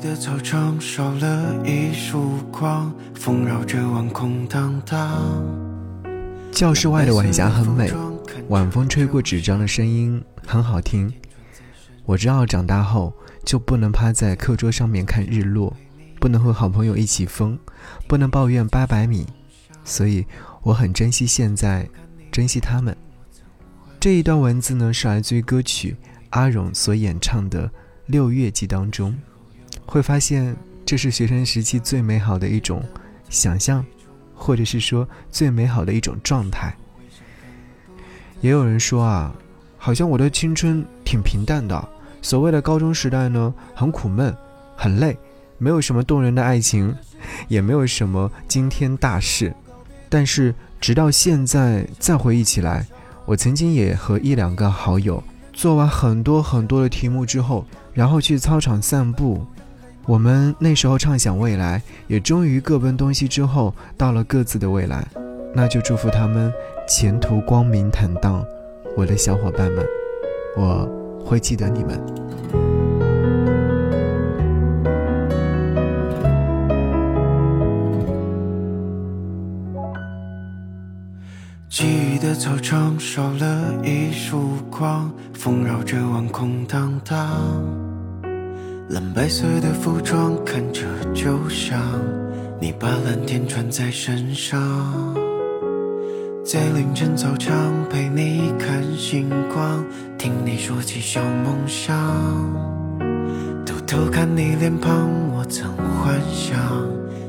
的操场少了一束光，风绕着晚空荡荡。教室外的晚霞很美，晚风吹过纸张的声音很好听。我知道长大后就不能趴在课桌上面看日落，不能和好朋友一起疯，不能抱怨八百米，所以我很珍惜现在，珍惜他们。这一段文字呢，是来自于歌曲阿荣所演唱的《六月季》当中，会发现这是学生时期最美好的一种想象，或者是说最美好的一种状态。也有人说啊，好像我的青春挺平淡的。所谓的高中时代呢，很苦闷，很累，没有什么动人的爱情，也没有什么惊天大事。但是直到现在再回忆起来，我曾经也和一两个好友做完很多很多的题目之后，然后去操场散步。我们那时候畅想未来，也终于各奔东西之后，到了各自的未来。那就祝福他们前途光明坦荡，我的小伙伴们，我。会记得你们。记忆的操场少了一束光，风绕着晚空荡荡。蓝白色的服装看着就像你把蓝天穿在身上。在凌晨操场陪你看星光，听你说起小梦想，偷偷看你脸庞，我曾幻想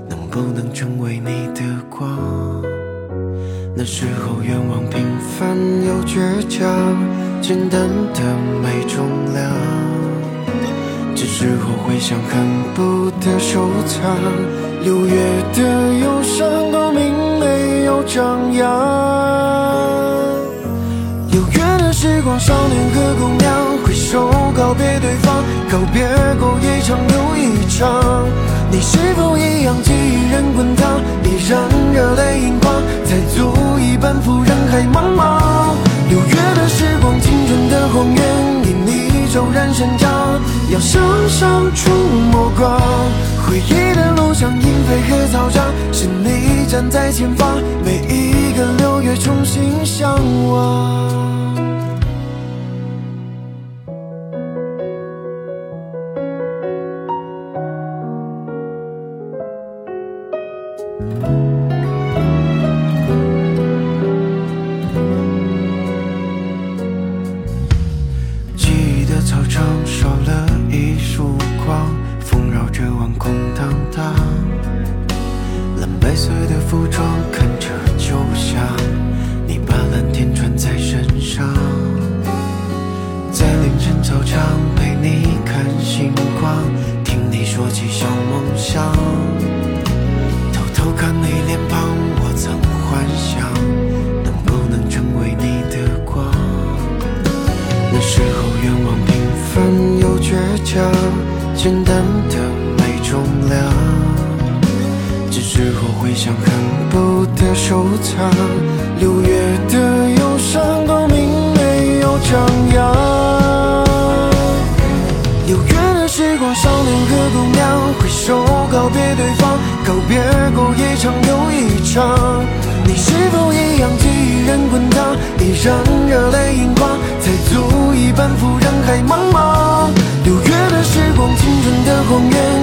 能不能成为你的光。那时候愿望平凡又倔强，简单的没重量，这时候回想恨不得收藏。六月的忧伤都明没有张扬。六月的时光，少年和姑娘挥手告别对方，告别过一场又一场。你是否一样记忆仍滚烫，依然热泪盈眶，才足以奔赴人海茫茫。六月的时光，青春的荒原，因你骤然生长，要向上触摸光。回忆的路上，莺飞和草长，是你站在前方，每一个六月重新向往。远望空荡荡蓝白色的服装看着就像你把蓝天穿在身上在凌晨操场陪你看星光听你说起小梦想偷偷看你脸庞我曾幻想能不能成为你的光那时候愿望平凡又倔强简单的重量，这时候回想恨不得收藏。六月的忧伤都明没有张扬。六月的时光，少年和姑娘挥手告别对方，告别过一场又一场。你是否一样记忆仍滚烫，依然热泪盈眶，才足以奔赴人海茫茫。六月的时光，青春的荒原，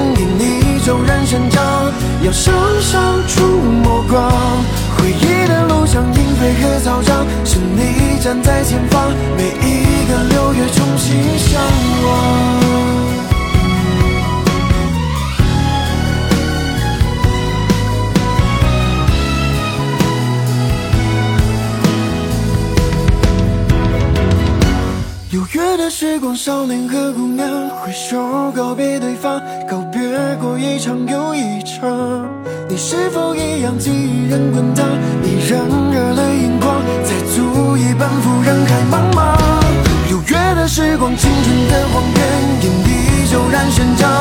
要向上触摸光。回忆的路上，莺飞和草长，是你站在前方，每一个六月重新向往。六月的时光，少年和姑娘挥手告别对方，告别一场又一场。你是否一样记忆人滚烫，依然热泪盈眶，才足以奔赴人海茫茫。六月的时光，青春的荒原，因你骤然生长。